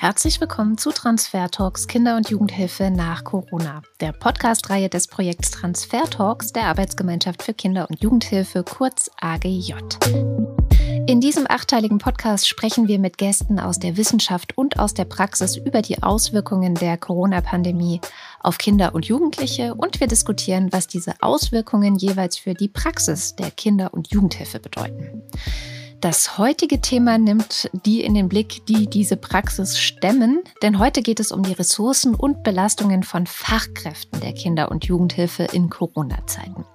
Herzlich willkommen zu Transfer Talks Kinder- und Jugendhilfe nach Corona, der Podcast-Reihe des Projekts Transfer Talks der Arbeitsgemeinschaft für Kinder- und Jugendhilfe, kurz AGJ. In diesem achteiligen Podcast sprechen wir mit Gästen aus der Wissenschaft und aus der Praxis über die Auswirkungen der Corona-Pandemie auf Kinder und Jugendliche und wir diskutieren, was diese Auswirkungen jeweils für die Praxis der Kinder- und Jugendhilfe bedeuten. Das heutige Thema nimmt die in den Blick, die diese Praxis stemmen, denn heute geht es um die Ressourcen und Belastungen von Fachkräften der Kinder- und Jugendhilfe in Corona-Zeiten.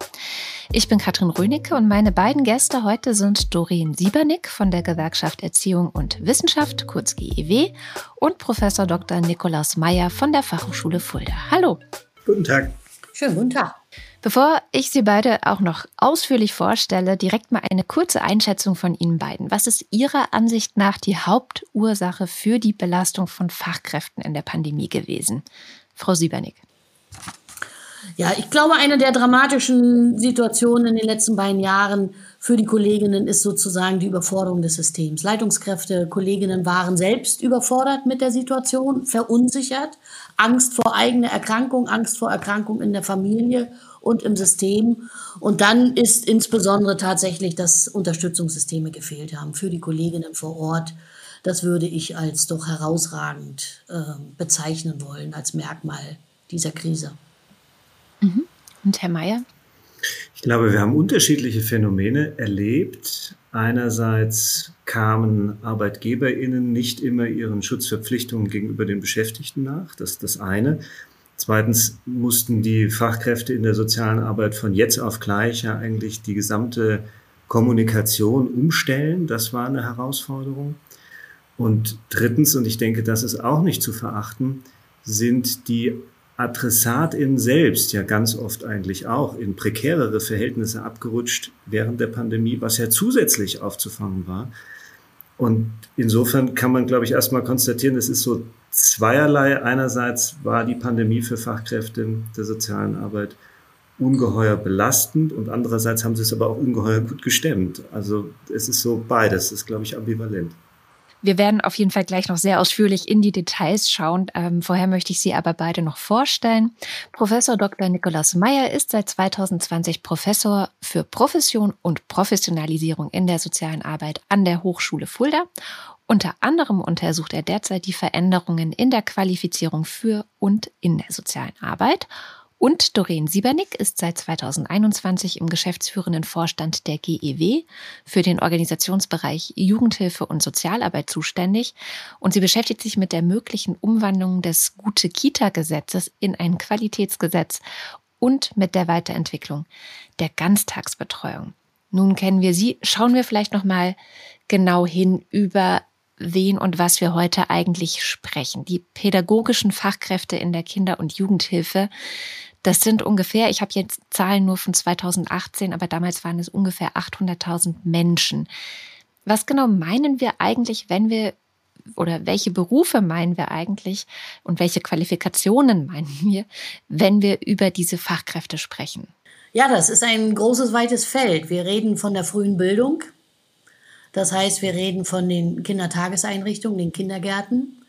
Ich bin Katrin Rönecke und meine beiden Gäste heute sind Doreen Siebernick von der Gewerkschaft Erziehung und Wissenschaft, kurz GEW, und Professor Dr. Nikolaus Meyer von der Fachhochschule Fulda. Hallo. Guten Tag. Schönen guten Tag. Bevor ich Sie beide auch noch ausführlich vorstelle, direkt mal eine kurze Einschätzung von Ihnen beiden. Was ist Ihrer Ansicht nach die Hauptursache für die Belastung von Fachkräften in der Pandemie gewesen? Frau Siebernick. Ja, ich glaube, eine der dramatischen Situationen in den letzten beiden Jahren für die Kolleginnen ist sozusagen die Überforderung des Systems. Leitungskräfte, Kolleginnen waren selbst überfordert mit der Situation, verunsichert, Angst vor eigener Erkrankung, Angst vor Erkrankung in der Familie und im System. Und dann ist insbesondere tatsächlich, dass Unterstützungssysteme gefehlt haben für die Kolleginnen vor Ort. Das würde ich als doch herausragend äh, bezeichnen wollen, als Merkmal dieser Krise. Mhm. Und Herr Mayer? Ich glaube, wir haben unterschiedliche Phänomene erlebt. Einerseits kamen ArbeitgeberInnen nicht immer ihren Schutzverpflichtungen gegenüber den Beschäftigten nach. Das ist das eine. Zweitens mussten die Fachkräfte in der sozialen Arbeit von jetzt auf gleich ja eigentlich die gesamte Kommunikation umstellen. Das war eine Herausforderung. Und drittens, und ich denke, das ist auch nicht zu verachten, sind die AdressatInnen selbst ja ganz oft eigentlich auch in prekärere Verhältnisse abgerutscht während der Pandemie, was ja zusätzlich aufzufangen war. Und insofern kann man, glaube ich, erstmal konstatieren, es ist so zweierlei. Einerseits war die Pandemie für Fachkräfte der sozialen Arbeit ungeheuer belastend und andererseits haben sie es aber auch ungeheuer gut gestemmt. Also es ist so beides, ist, glaube ich, ambivalent. Wir werden auf jeden Fall gleich noch sehr ausführlich in die Details schauen. Ähm, vorher möchte ich Sie aber beide noch vorstellen. Professor Dr. Nikolaus Meyer ist seit 2020 Professor für Profession und Professionalisierung in der sozialen Arbeit an der Hochschule Fulda unter anderem untersucht er derzeit die Veränderungen in der Qualifizierung für und in der sozialen Arbeit. Und Doreen Siebernick ist seit 2021 im geschäftsführenden Vorstand der GEW für den Organisationsbereich Jugendhilfe und Sozialarbeit zuständig. Und sie beschäftigt sich mit der möglichen Umwandlung des Gute-Kita-Gesetzes in ein Qualitätsgesetz und mit der Weiterentwicklung der Ganztagsbetreuung. Nun kennen wir sie. Schauen wir vielleicht noch mal genau hin über wen und was wir heute eigentlich sprechen. Die pädagogischen Fachkräfte in der Kinder- und Jugendhilfe, das sind ungefähr, ich habe jetzt Zahlen nur von 2018, aber damals waren es ungefähr 800.000 Menschen. Was genau meinen wir eigentlich, wenn wir oder welche Berufe meinen wir eigentlich und welche Qualifikationen meinen wir, wenn wir über diese Fachkräfte sprechen? Ja, das ist ein großes, weites Feld. Wir reden von der frühen Bildung, das heißt, wir reden von den Kindertageseinrichtungen, den Kindergärten.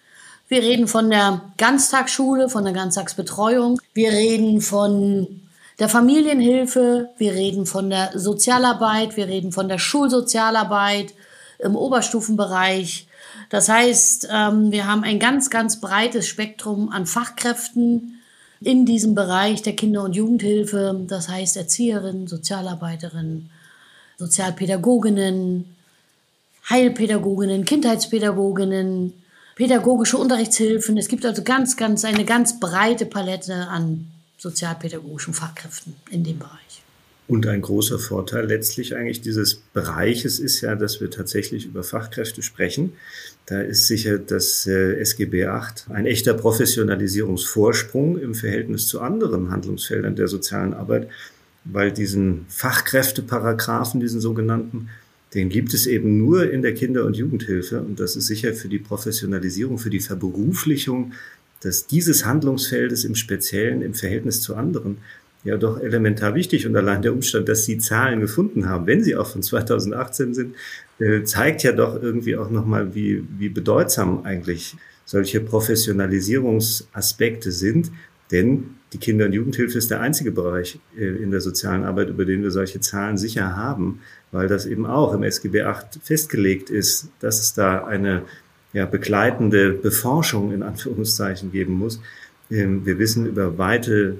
Wir reden von der Ganztagsschule, von der Ganztagsbetreuung. Wir reden von der Familienhilfe. Wir reden von der Sozialarbeit. Wir reden von der Schulsozialarbeit im Oberstufenbereich. Das heißt, ähm, wir haben ein ganz, ganz breites Spektrum an Fachkräften in diesem Bereich der Kinder- und Jugendhilfe. Das heißt Erzieherinnen, Sozialarbeiterinnen, Sozialpädagoginnen, Heilpädagoginnen, Kindheitspädagoginnen, pädagogische Unterrichtshilfen. Es gibt also ganz, ganz eine ganz breite Palette an sozialpädagogischen Fachkräften in dem Bereich. Und ein großer Vorteil letztlich eigentlich dieses Bereiches ist ja, dass wir tatsächlich über Fachkräfte sprechen. Da ist sicher das äh, SGB VIII ein echter Professionalisierungsvorsprung im Verhältnis zu anderen Handlungsfeldern der sozialen Arbeit, weil diesen Fachkräfteparagraphen, diesen sogenannten, den gibt es eben nur in der Kinder- und Jugendhilfe. Und das ist sicher für die Professionalisierung, für die Verberuflichung dass dieses Handlungsfeldes im Speziellen im Verhältnis zu anderen ja doch elementar wichtig. Und allein der Umstand, dass Sie Zahlen gefunden haben, wenn sie auch von 2018 sind, äh, zeigt ja doch irgendwie auch nochmal, wie, wie bedeutsam eigentlich solche Professionalisierungsaspekte sind. Denn die Kinder- und Jugendhilfe ist der einzige Bereich äh, in der sozialen Arbeit, über den wir solche Zahlen sicher haben, weil das eben auch im SGB VIII festgelegt ist, dass es da eine ja, begleitende Beforschung in Anführungszeichen geben muss. Ähm, wir wissen über weite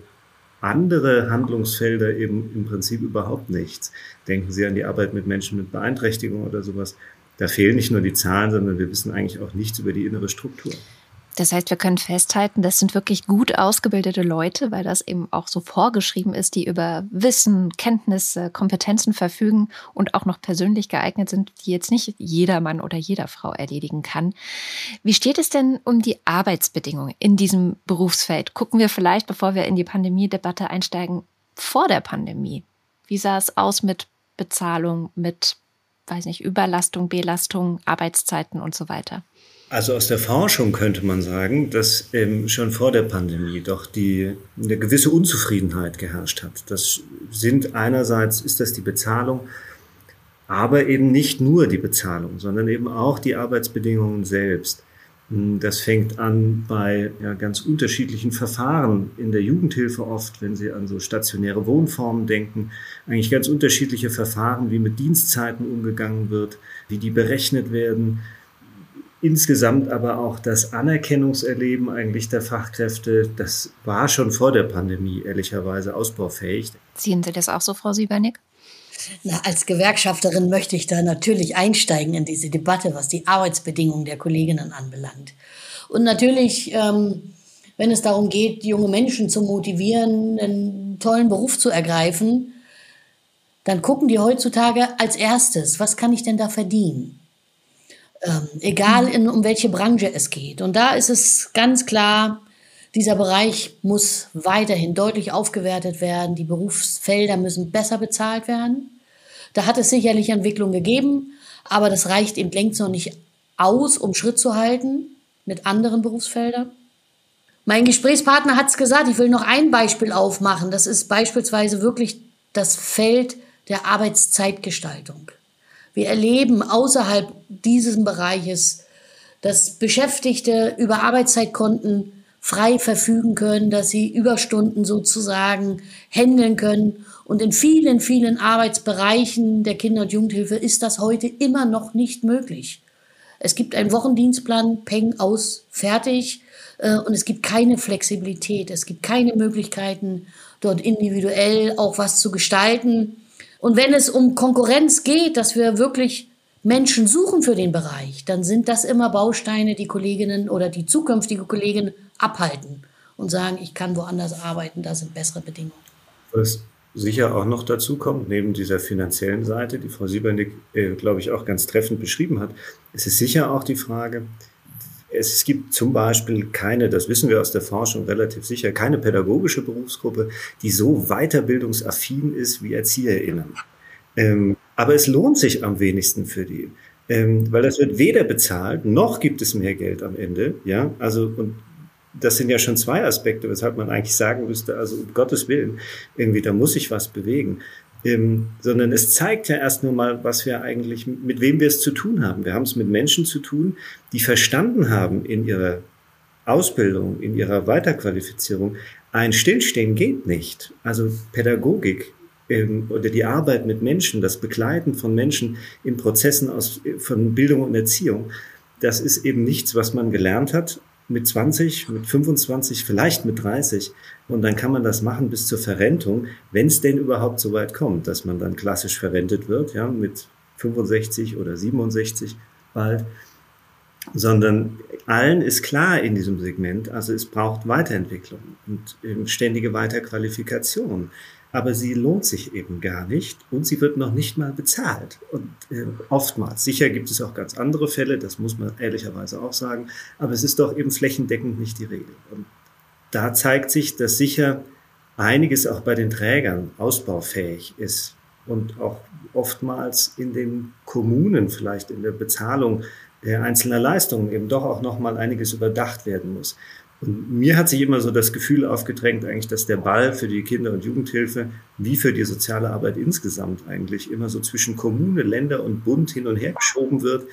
andere Handlungsfelder eben im Prinzip überhaupt nichts. Denken Sie an die Arbeit mit Menschen mit Beeinträchtigung oder sowas. Da fehlen nicht nur die Zahlen, sondern wir wissen eigentlich auch nichts über die innere Struktur. Das heißt, wir können festhalten, das sind wirklich gut ausgebildete Leute, weil das eben auch so vorgeschrieben ist, die über Wissen, Kenntnisse, Kompetenzen verfügen und auch noch persönlich geeignet sind, die jetzt nicht jeder Mann oder jeder Frau erledigen kann. Wie steht es denn um die Arbeitsbedingungen in diesem Berufsfeld? Gucken wir vielleicht, bevor wir in die Pandemie-Debatte einsteigen, vor der Pandemie. Wie sah es aus mit Bezahlung, mit, weiß nicht, Überlastung, Belastung, Arbeitszeiten und so weiter? Also aus der Forschung könnte man sagen, dass ähm, schon vor der Pandemie doch die eine gewisse Unzufriedenheit geherrscht hat. Das sind einerseits ist das die Bezahlung, aber eben nicht nur die Bezahlung, sondern eben auch die Arbeitsbedingungen selbst. Hm, das fängt an bei ja, ganz unterschiedlichen Verfahren in der Jugendhilfe oft, wenn Sie an so stationäre Wohnformen denken, eigentlich ganz unterschiedliche Verfahren, wie mit Dienstzeiten umgegangen wird, wie die berechnet werden, Insgesamt aber auch das Anerkennungserleben eigentlich der Fachkräfte, das war schon vor der Pandemie ehrlicherweise ausbaufähig. Sehen Sie das auch so, Frau Siebernick? Na, als Gewerkschafterin möchte ich da natürlich einsteigen in diese Debatte, was die Arbeitsbedingungen der Kolleginnen anbelangt. Und natürlich, ähm, wenn es darum geht, junge Menschen zu motivieren, einen tollen Beruf zu ergreifen, dann gucken die heutzutage als erstes, was kann ich denn da verdienen? Ähm, egal in, um welche Branche es geht. Und da ist es ganz klar, dieser Bereich muss weiterhin deutlich aufgewertet werden. Die Berufsfelder müssen besser bezahlt werden. Da hat es sicherlich Entwicklung gegeben, aber das reicht eben längst noch nicht aus, um Schritt zu halten mit anderen Berufsfeldern. Mein Gesprächspartner hat es gesagt, ich will noch ein Beispiel aufmachen. Das ist beispielsweise wirklich das Feld der Arbeitszeitgestaltung. Wir erleben außerhalb dieses Bereiches, dass Beschäftigte über Arbeitszeitkonten frei verfügen können, dass sie Überstunden sozusagen handeln können. Und in vielen, vielen Arbeitsbereichen der Kinder- und Jugendhilfe ist das heute immer noch nicht möglich. Es gibt einen Wochendienstplan, Peng aus, fertig. Äh, und es gibt keine Flexibilität. Es gibt keine Möglichkeiten, dort individuell auch was zu gestalten. Und wenn es um Konkurrenz geht, dass wir wirklich Menschen suchen für den Bereich, dann sind das immer Bausteine, die Kolleginnen oder die zukünftige Kolleginnen abhalten und sagen, ich kann woanders arbeiten, da sind bessere Bedingungen. Was sicher auch noch dazu kommt, neben dieser finanziellen Seite, die Frau Siebernick, äh, glaube ich, auch ganz treffend beschrieben hat, ist es sicher auch die Frage, es gibt zum Beispiel keine, das wissen wir aus der Forschung relativ sicher, keine pädagogische Berufsgruppe, die so weiterbildungsaffin ist wie ErzieherInnen. Ähm, aber es lohnt sich am wenigsten für die. Ähm, weil das wird weder bezahlt, noch gibt es mehr Geld am Ende. Ja, also, und das sind ja schon zwei Aspekte, weshalb man eigentlich sagen müsste, also um Gottes Willen, irgendwie, da muss sich was bewegen ähm, sondern es zeigt ja erst nur mal, was wir eigentlich, mit wem wir es zu tun haben. Wir haben es mit Menschen zu tun, die verstanden haben in ihrer Ausbildung, in ihrer Weiterqualifizierung, ein Stillstehen geht nicht. Also Pädagogik ähm, oder die Arbeit mit Menschen, das Begleiten von Menschen in Prozessen aus, von Bildung und Erziehung, das ist eben nichts, was man gelernt hat mit 20, mit 25, vielleicht mit 30. Und dann kann man das machen bis zur Verrentung, wenn es denn überhaupt so weit kommt, dass man dann klassisch verrentet wird, ja, mit 65 oder 67 bald. Sondern allen ist klar in diesem Segment, also es braucht Weiterentwicklung und ständige Weiterqualifikation aber sie lohnt sich eben gar nicht und sie wird noch nicht mal bezahlt. Und äh, oftmals, sicher gibt es auch ganz andere Fälle, das muss man ehrlicherweise auch sagen, aber es ist doch eben flächendeckend nicht die Regel. Und da zeigt sich, dass sicher einiges auch bei den Trägern ausbaufähig ist und auch oftmals in den Kommunen vielleicht in der Bezahlung der einzelner Leistungen eben doch auch noch mal einiges überdacht werden muss. Und mir hat sich immer so das Gefühl aufgedrängt, eigentlich, dass der Ball für die Kinder- und Jugendhilfe wie für die soziale Arbeit insgesamt eigentlich immer so zwischen Kommune, Länder und Bund hin und her geschoben wird.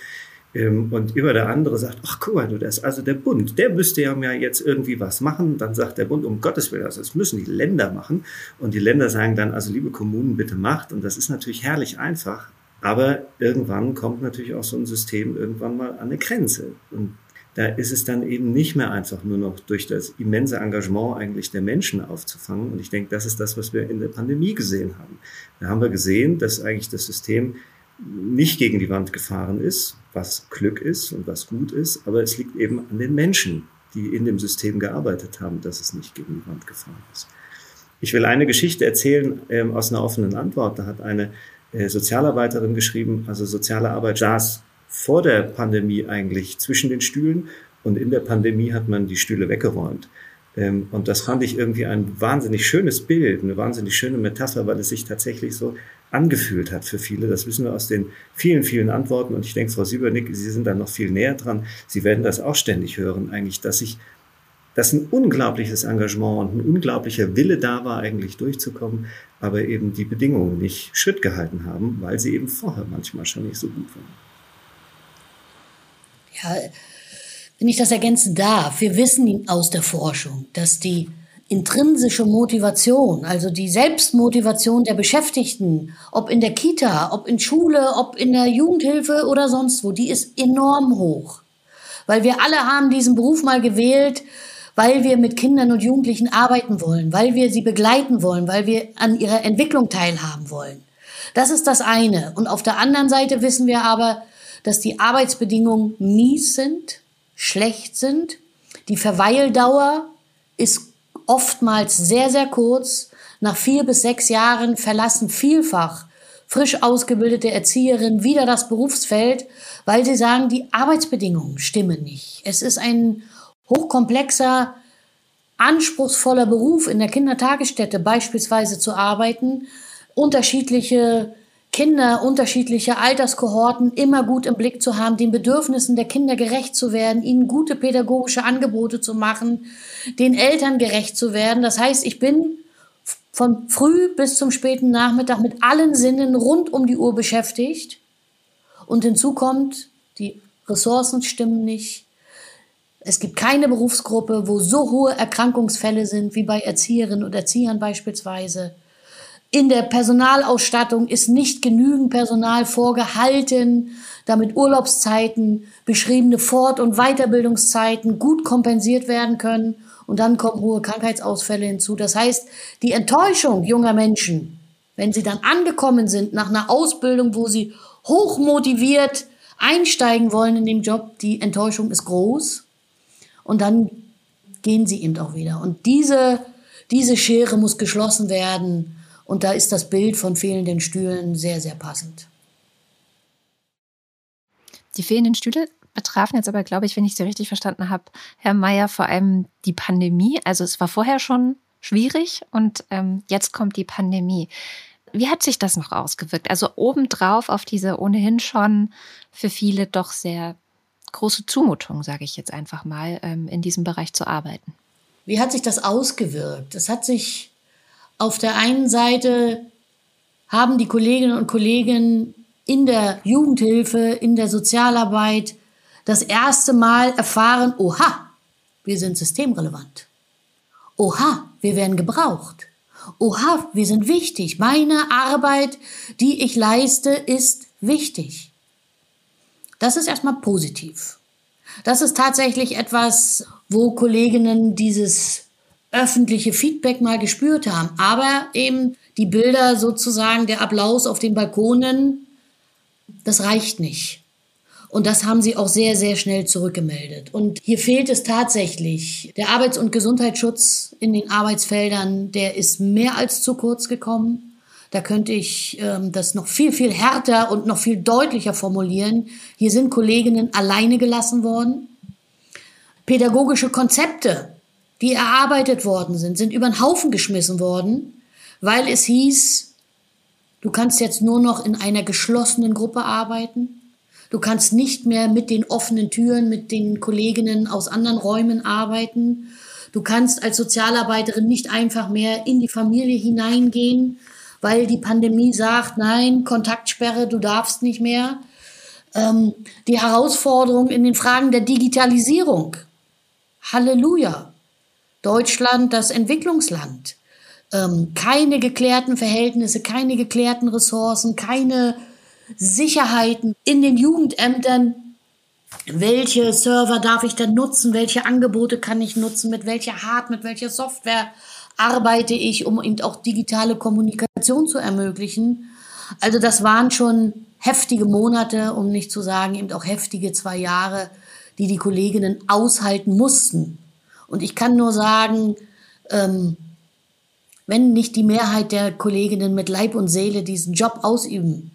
Ähm, und immer der andere sagt, ach guck mal, du, das ist also der Bund, der müsste ja mal jetzt irgendwie was machen. Dann sagt der Bund, um Gottes Willen, also das müssen die Länder machen. Und die Länder sagen dann, also liebe Kommunen, bitte macht. Und das ist natürlich herrlich einfach. Aber irgendwann kommt natürlich auch so ein System irgendwann mal an eine Grenze. Und da ist es dann eben nicht mehr einfach nur noch durch das immense Engagement eigentlich der Menschen aufzufangen. Und ich denke, das ist das, was wir in der Pandemie gesehen haben. Da haben wir gesehen, dass eigentlich das System nicht gegen die Wand gefahren ist, was Glück ist und was gut ist, aber es liegt eben an den Menschen, die in dem System gearbeitet haben, dass es nicht gegen die Wand gefahren ist. Ich will eine Geschichte erzählen ähm, aus einer offenen Antwort. Da hat eine äh, Sozialarbeiterin geschrieben, also soziale Arbeit saß vor der Pandemie eigentlich zwischen den Stühlen und in der Pandemie hat man die Stühle weggeräumt. Ähm, und das fand ich irgendwie ein wahnsinnig schönes Bild, eine wahnsinnig schöne Metapher, weil es sich tatsächlich so angefühlt hat für viele. Das wissen wir aus den vielen, vielen Antworten. Und ich denke, Frau Siebernick, Sie sind da noch viel näher dran. Sie werden das auch ständig hören, eigentlich, dass ich, dass ein unglaubliches Engagement und ein unglaublicher Wille da war, eigentlich durchzukommen, aber eben die Bedingungen nicht Schritt gehalten haben, weil sie eben vorher manchmal schon nicht so gut waren. Ja, wenn ich das ergänzen darf, wir wissen aus der Forschung, dass die intrinsische Motivation, also die Selbstmotivation der Beschäftigten, ob in der Kita, ob in Schule, ob in der Jugendhilfe oder sonst wo, die ist enorm hoch. Weil wir alle haben diesen Beruf mal gewählt, weil wir mit Kindern und Jugendlichen arbeiten wollen, weil wir sie begleiten wollen, weil wir an ihrer Entwicklung teilhaben wollen. Das ist das eine. Und auf der anderen Seite wissen wir aber, dass die Arbeitsbedingungen mies sind, schlecht sind. Die Verweildauer ist oftmals sehr, sehr kurz. Nach vier bis sechs Jahren verlassen vielfach frisch ausgebildete Erzieherinnen wieder das Berufsfeld, weil sie sagen, die Arbeitsbedingungen stimmen nicht. Es ist ein hochkomplexer, anspruchsvoller Beruf in der Kindertagesstätte beispielsweise zu arbeiten, unterschiedliche Kinder unterschiedlicher Alterskohorten immer gut im Blick zu haben, den Bedürfnissen der Kinder gerecht zu werden, ihnen gute pädagogische Angebote zu machen, den Eltern gerecht zu werden. Das heißt, ich bin von früh bis zum späten Nachmittag mit allen Sinnen rund um die Uhr beschäftigt. Und hinzu kommt, die Ressourcen stimmen nicht. Es gibt keine Berufsgruppe, wo so hohe Erkrankungsfälle sind wie bei Erzieherinnen und Erziehern beispielsweise. In der Personalausstattung ist nicht genügend Personal vorgehalten, damit Urlaubszeiten, beschriebene Fort- und Weiterbildungszeiten gut kompensiert werden können. Und dann kommen hohe Krankheitsausfälle hinzu. Das heißt, die Enttäuschung junger Menschen, wenn sie dann angekommen sind nach einer Ausbildung, wo sie hoch motiviert einsteigen wollen in den Job, die Enttäuschung ist groß. Und dann gehen sie eben auch wieder. Und diese, diese Schere muss geschlossen werden. Und da ist das Bild von fehlenden Stühlen sehr, sehr passend. Die fehlenden Stühle betrafen jetzt aber, glaube ich, wenn ich Sie richtig verstanden habe, Herr Mayer, vor allem die Pandemie. Also es war vorher schon schwierig und ähm, jetzt kommt die Pandemie. Wie hat sich das noch ausgewirkt? Also obendrauf auf diese ohnehin schon für viele doch sehr große Zumutung, sage ich jetzt einfach mal, ähm, in diesem Bereich zu arbeiten. Wie hat sich das ausgewirkt? Es hat sich auf der einen Seite haben die Kolleginnen und Kollegen in der Jugendhilfe, in der Sozialarbeit das erste Mal erfahren, oha, wir sind systemrelevant. Oha, wir werden gebraucht. Oha, wir sind wichtig. Meine Arbeit, die ich leiste, ist wichtig. Das ist erstmal positiv. Das ist tatsächlich etwas, wo Kolleginnen dieses öffentliche Feedback mal gespürt haben. Aber eben die Bilder sozusagen, der Applaus auf den Balkonen, das reicht nicht. Und das haben sie auch sehr, sehr schnell zurückgemeldet. Und hier fehlt es tatsächlich. Der Arbeits- und Gesundheitsschutz in den Arbeitsfeldern, der ist mehr als zu kurz gekommen. Da könnte ich ähm, das noch viel, viel härter und noch viel deutlicher formulieren. Hier sind Kolleginnen alleine gelassen worden. Pädagogische Konzepte die erarbeitet worden sind, sind über den Haufen geschmissen worden, weil es hieß, du kannst jetzt nur noch in einer geschlossenen Gruppe arbeiten. Du kannst nicht mehr mit den offenen Türen, mit den Kolleginnen aus anderen Räumen arbeiten. Du kannst als Sozialarbeiterin nicht einfach mehr in die Familie hineingehen, weil die Pandemie sagt, nein, Kontaktsperre, du darfst nicht mehr. Ähm, die Herausforderung in den Fragen der Digitalisierung. Halleluja. Deutschland, das Entwicklungsland. Ähm, keine geklärten Verhältnisse, keine geklärten Ressourcen, keine Sicherheiten in den Jugendämtern. Welche Server darf ich denn nutzen? Welche Angebote kann ich nutzen? Mit welcher Hard, mit welcher Software arbeite ich, um eben auch digitale Kommunikation zu ermöglichen? Also das waren schon heftige Monate, um nicht zu sagen eben auch heftige zwei Jahre, die die Kolleginnen aushalten mussten. Und ich kann nur sagen, ähm, wenn nicht die Mehrheit der Kolleginnen mit Leib und Seele diesen Job ausüben,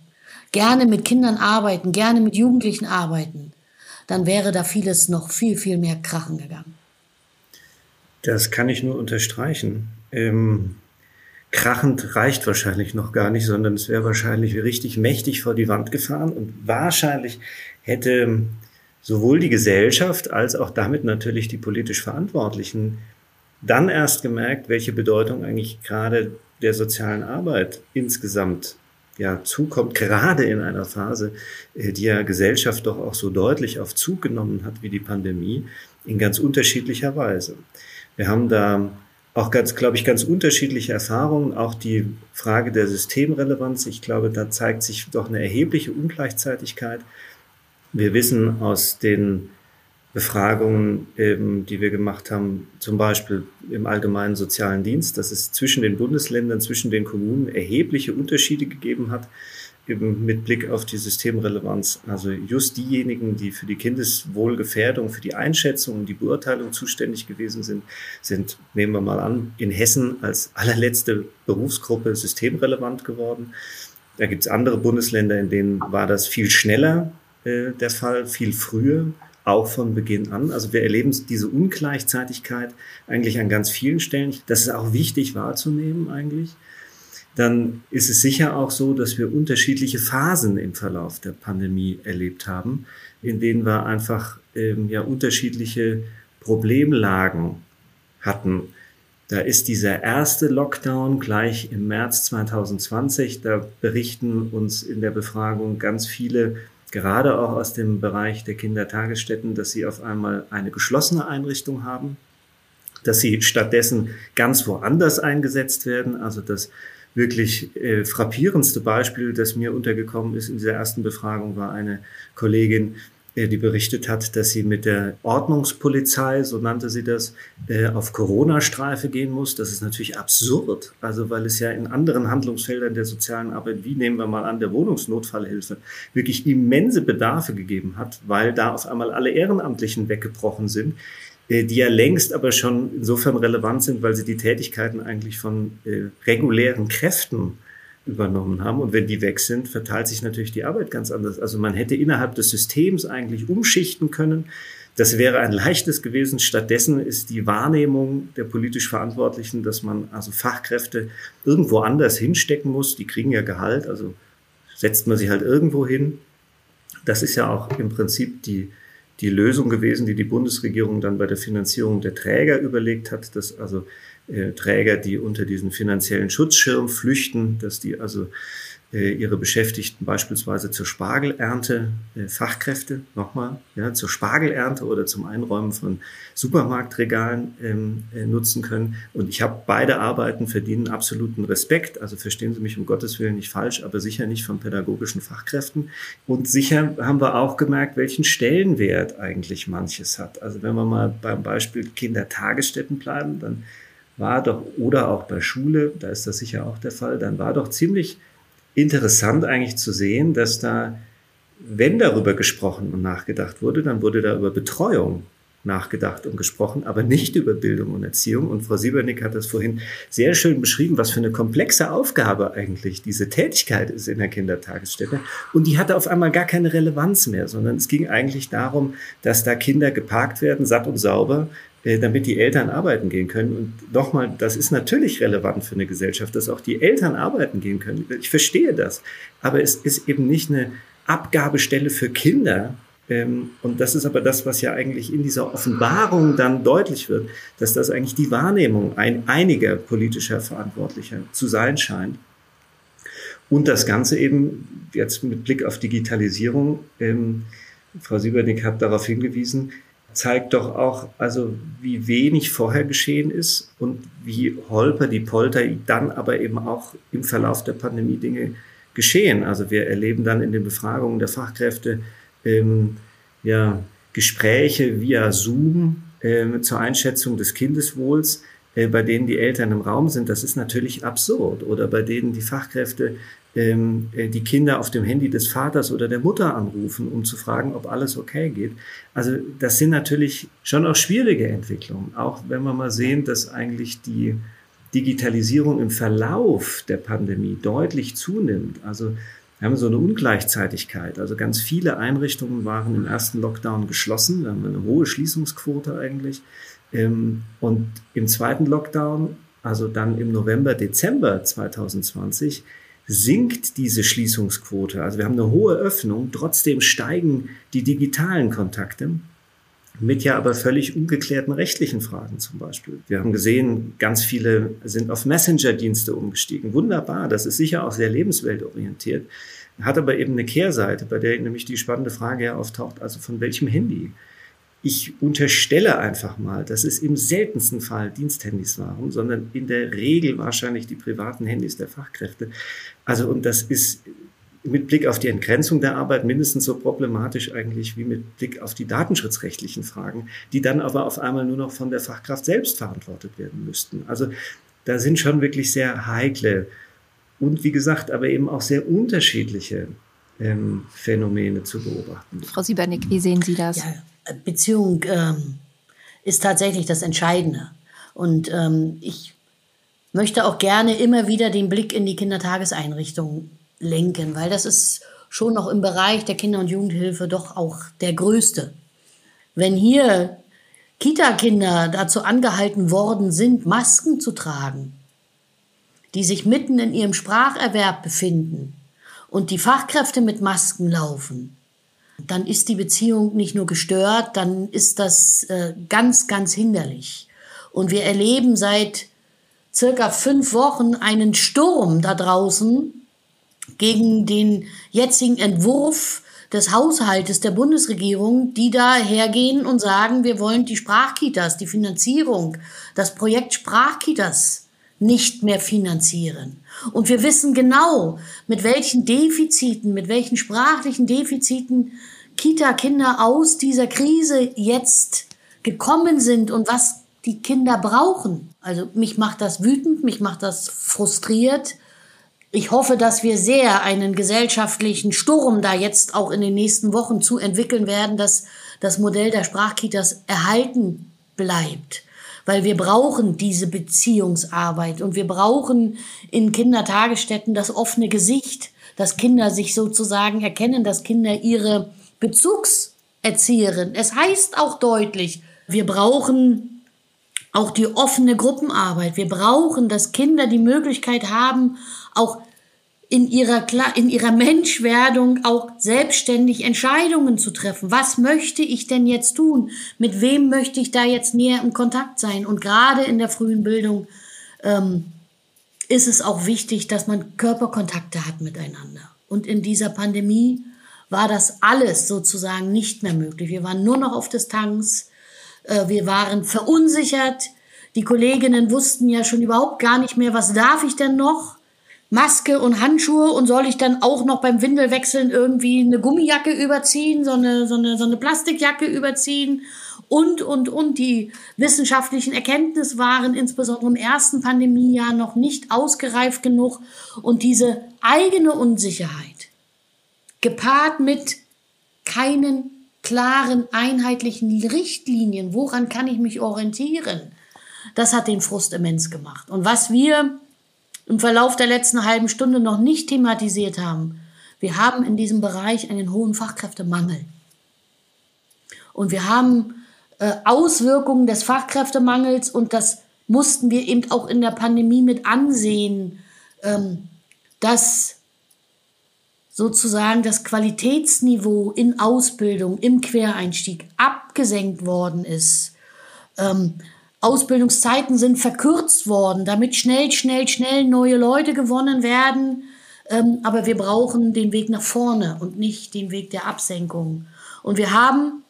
gerne mit Kindern arbeiten, gerne mit Jugendlichen arbeiten, dann wäre da vieles noch viel, viel mehr krachen gegangen. Das kann ich nur unterstreichen. Ähm, krachend reicht wahrscheinlich noch gar nicht, sondern es wäre wahrscheinlich richtig mächtig vor die Wand gefahren und wahrscheinlich hätte sowohl die Gesellschaft als auch damit natürlich die politisch Verantwortlichen dann erst gemerkt, welche Bedeutung eigentlich gerade der sozialen Arbeit insgesamt ja zukommt, gerade in einer Phase, äh, die ja Gesellschaft doch auch so deutlich auf Zug genommen hat wie die Pandemie, in ganz unterschiedlicher Weise. Wir haben da auch ganz, glaube ich, ganz unterschiedliche Erfahrungen. Auch die Frage der Systemrelevanz. Ich glaube, da zeigt sich doch eine erhebliche Ungleichzeitigkeit. Wir wissen aus den Befragungen, ähm, die wir gemacht haben, zum Beispiel im allgemeinen sozialen Dienst, dass es zwischen den Bundesländern, zwischen den Kommunen erhebliche Unterschiede gegeben hat, eben mit Blick auf die Systemrelevanz. Also just diejenigen, die für die Kindeswohlgefährdung, für die Einschätzung und die Beurteilung zuständig gewesen sind, sind, nehmen wir mal an, in Hessen als allerletzte Berufsgruppe systemrelevant geworden. Da gibt es andere Bundesländer, in denen war das viel schneller äh, der Fall, viel früher auch von Beginn an. Also wir erleben diese Ungleichzeitigkeit eigentlich an ganz vielen Stellen. Das ist auch wichtig wahrzunehmen eigentlich. Dann ist es sicher auch so, dass wir unterschiedliche Phasen im Verlauf der Pandemie erlebt haben, in denen wir einfach ähm, ja unterschiedliche Problemlagen hatten. Da ist dieser erste Lockdown gleich im März 2020. Da berichten uns in der Befragung ganz viele gerade auch aus dem Bereich der Kindertagesstätten, dass sie auf einmal eine geschlossene Einrichtung haben, dass sie stattdessen ganz woanders eingesetzt werden. Also das wirklich äh, frappierendste Beispiel, das mir untergekommen ist in dieser ersten Befragung, war eine Kollegin, die berichtet hat, dass sie mit der Ordnungspolizei, so nannte sie das, äh, auf Corona-Streife gehen muss. Das ist natürlich absurd, also weil es ja in anderen Handlungsfeldern der sozialen Arbeit, wie nehmen wir mal an, der Wohnungsnotfallhilfe, wirklich immense Bedarfe gegeben hat, weil da auf einmal alle Ehrenamtlichen weggebrochen sind, äh, die ja längst aber schon insofern relevant sind, weil sie die Tätigkeiten eigentlich von regulären Kräften übernommen haben. Und wenn die weg sind, verteilt sich natürlich die Arbeit ganz anders. Also man hätte innerhalb des Systems eigentlich umschichten können. Das wäre ein leichtes gewesen. Stattdessen ist die Wahrnehmung der politisch Verantwortlichen, dass man also Fachkräfte irgendwo anders hinstecken muss. Die kriegen ja Gehalt, also setzt man sie halt irgendwo hin. Das ist ja auch im Prinzip die, die Lösung gewesen, die die Bundesregierung dann bei der Finanzierung der Träger überlegt hat, dass also äh, Träger, die unter diesen finanziellen Schutzschirm flüchten, dass die also äh, ihre Beschäftigten beispielsweise zur Spargelernte, äh, Fachkräfte nochmal, ja, zur Spargelernte oder zum Einräumen von Supermarktregalen ähm, äh, nutzen können. Und ich habe beide Arbeiten verdienen absoluten Respekt. Also verstehen Sie mich um Gottes Willen nicht falsch, aber sicher nicht von pädagogischen Fachkräften. Und sicher haben wir auch gemerkt, welchen Stellenwert eigentlich manches hat. Also wenn wir mal beim Beispiel Kindertagesstätten bleiben, dann war doch, oder auch bei Schule, da ist das sicher auch der Fall, dann war doch ziemlich interessant eigentlich zu sehen, dass da, wenn darüber gesprochen und nachgedacht wurde, dann wurde da über Betreuung nachgedacht und gesprochen, aber nicht über Bildung und Erziehung. Und Frau Siebernick hat das vorhin sehr schön beschrieben, was für eine komplexe Aufgabe eigentlich diese Tätigkeit ist in der Kindertagesstätte. Und die hatte auf einmal gar keine Relevanz mehr, sondern es ging eigentlich darum, dass da Kinder geparkt werden, satt und sauber, damit die Eltern arbeiten gehen können. Und nochmal, das ist natürlich relevant für eine Gesellschaft, dass auch die Eltern arbeiten gehen können. Ich verstehe das. Aber es ist eben nicht eine Abgabestelle für Kinder. Ähm, und das ist aber das, was ja eigentlich in dieser Offenbarung dann deutlich wird, dass das eigentlich die Wahrnehmung ein, einiger politischer Verantwortlicher zu sein scheint. Und das Ganze eben jetzt mit Blick auf Digitalisierung, ähm, Frau Siebernick hat darauf hingewiesen, zeigt doch auch, also wie wenig vorher geschehen ist und wie holper die Polter dann aber eben auch im Verlauf der Pandemie Dinge geschehen. Also wir erleben dann in den Befragungen der Fachkräfte ähm, ja, Gespräche via Zoom äh, zur Einschätzung des Kindeswohls, äh, bei denen die Eltern im Raum sind. Das ist natürlich absurd. Oder bei denen die Fachkräfte ähm, äh, die Kinder auf dem Handy des Vaters oder der Mutter anrufen, um zu fragen, ob alles okay geht. Also das sind natürlich schon auch schwierige Entwicklungen, auch wenn wir mal sehen, dass eigentlich die Digitalisierung im Verlauf der Pandemie deutlich zunimmt. Also wir haben so eine Ungleichzeitigkeit. Also ganz viele Einrichtungen waren im ersten Lockdown geschlossen. Da haben wir eine hohe Schließungsquote eigentlich. Ähm, und im zweiten Lockdown, also dann im November, Dezember 2020, sinkt diese Schließungsquote. Also wir haben eine hohe Öffnung, trotzdem steigen die digitalen Kontakte mit ja aber völlig ungeklärten rechtlichen Fragen zum Beispiel. Wir haben gesehen, ganz viele sind auf Messenger-Dienste umgestiegen. Wunderbar, das ist sicher auch sehr lebensweltorientiert, hat aber eben eine Kehrseite, bei der nämlich die spannende Frage auftaucht, also von welchem Handy ich unterstelle einfach mal, dass es im seltensten Fall Diensthandys waren, sondern in der Regel wahrscheinlich die privaten Handys der Fachkräfte. Also, und das ist mit Blick auf die Entgrenzung der Arbeit mindestens so problematisch eigentlich wie mit Blick auf die datenschutzrechtlichen Fragen, die dann aber auf einmal nur noch von der Fachkraft selbst verantwortet werden müssten. Also da sind schon wirklich sehr heikle und wie gesagt, aber eben auch sehr unterschiedliche ähm, Phänomene zu beobachten. Frau Siebernick, wie sehen Sie das? Ja Beziehung ähm, ist tatsächlich das Entscheidende. Und ähm, ich möchte auch gerne immer wieder den Blick in die Kindertageseinrichtung lenken, weil das ist schon noch im Bereich der Kinder- und Jugendhilfe doch auch der größte. Wenn hier Kita-Kinder dazu angehalten worden sind, Masken zu tragen, die sich mitten in ihrem Spracherwerb befinden und die Fachkräfte mit Masken laufen, dann ist die Beziehung nicht nur gestört, dann ist das äh, ganz, ganz hinderlich. Und wir erleben seit circa fünf Wochen einen Sturm da draußen gegen den jetzigen Entwurf des Haushaltes der Bundesregierung, die da hergehen und sagen, wir wollen die Sprachkitas, die Finanzierung, das Projekt Sprachkitas nicht mehr finanzieren. Und wir wissen genau, mit welchen Defiziten, mit welchen sprachlichen Defiziten Kita-Kinder aus dieser Krise jetzt gekommen sind und was die Kinder brauchen. Also mich macht das wütend, mich macht das frustriert. Ich hoffe, dass wir sehr einen gesellschaftlichen Sturm da jetzt auch in den nächsten Wochen zu entwickeln werden, dass das Modell der Sprachkitas erhalten bleibt weil wir brauchen diese Beziehungsarbeit und wir brauchen in Kindertagesstätten das offene Gesicht, dass Kinder sich sozusagen erkennen, dass Kinder ihre Bezugserzieherin. Es heißt auch deutlich, wir brauchen auch die offene Gruppenarbeit. Wir brauchen, dass Kinder die Möglichkeit haben, auch in ihrer, in ihrer Menschwerdung auch selbstständig Entscheidungen zu treffen. Was möchte ich denn jetzt tun? Mit wem möchte ich da jetzt näher im Kontakt sein? Und gerade in der frühen Bildung ähm, ist es auch wichtig, dass man Körperkontakte hat miteinander. Und in dieser Pandemie war das alles sozusagen nicht mehr möglich. Wir waren nur noch auf Distanz. Äh, wir waren verunsichert. Die Kolleginnen wussten ja schon überhaupt gar nicht mehr, was darf ich denn noch? Maske und Handschuhe und soll ich dann auch noch beim Windelwechseln irgendwie eine Gummijacke überziehen, so eine, so eine, so eine Plastikjacke überziehen und, und, und. Die wissenschaftlichen Erkenntnisse waren insbesondere im ersten Pandemiejahr noch nicht ausgereift genug und diese eigene Unsicherheit gepaart mit keinen klaren, einheitlichen Richtlinien, woran kann ich mich orientieren, das hat den Frust immens gemacht. Und was wir im Verlauf der letzten halben Stunde noch nicht thematisiert haben. Wir haben in diesem Bereich einen hohen Fachkräftemangel. Und wir haben äh, Auswirkungen des Fachkräftemangels und das mussten wir eben auch in der Pandemie mit ansehen, ähm, dass sozusagen das Qualitätsniveau in Ausbildung, im Quereinstieg abgesenkt worden ist. Ähm, Ausbildungszeiten sind verkürzt worden, damit schnell, schnell, schnell neue Leute gewonnen werden. Ähm, aber wir brauchen den Weg nach vorne und nicht den Weg der Absenkung. Und wir haben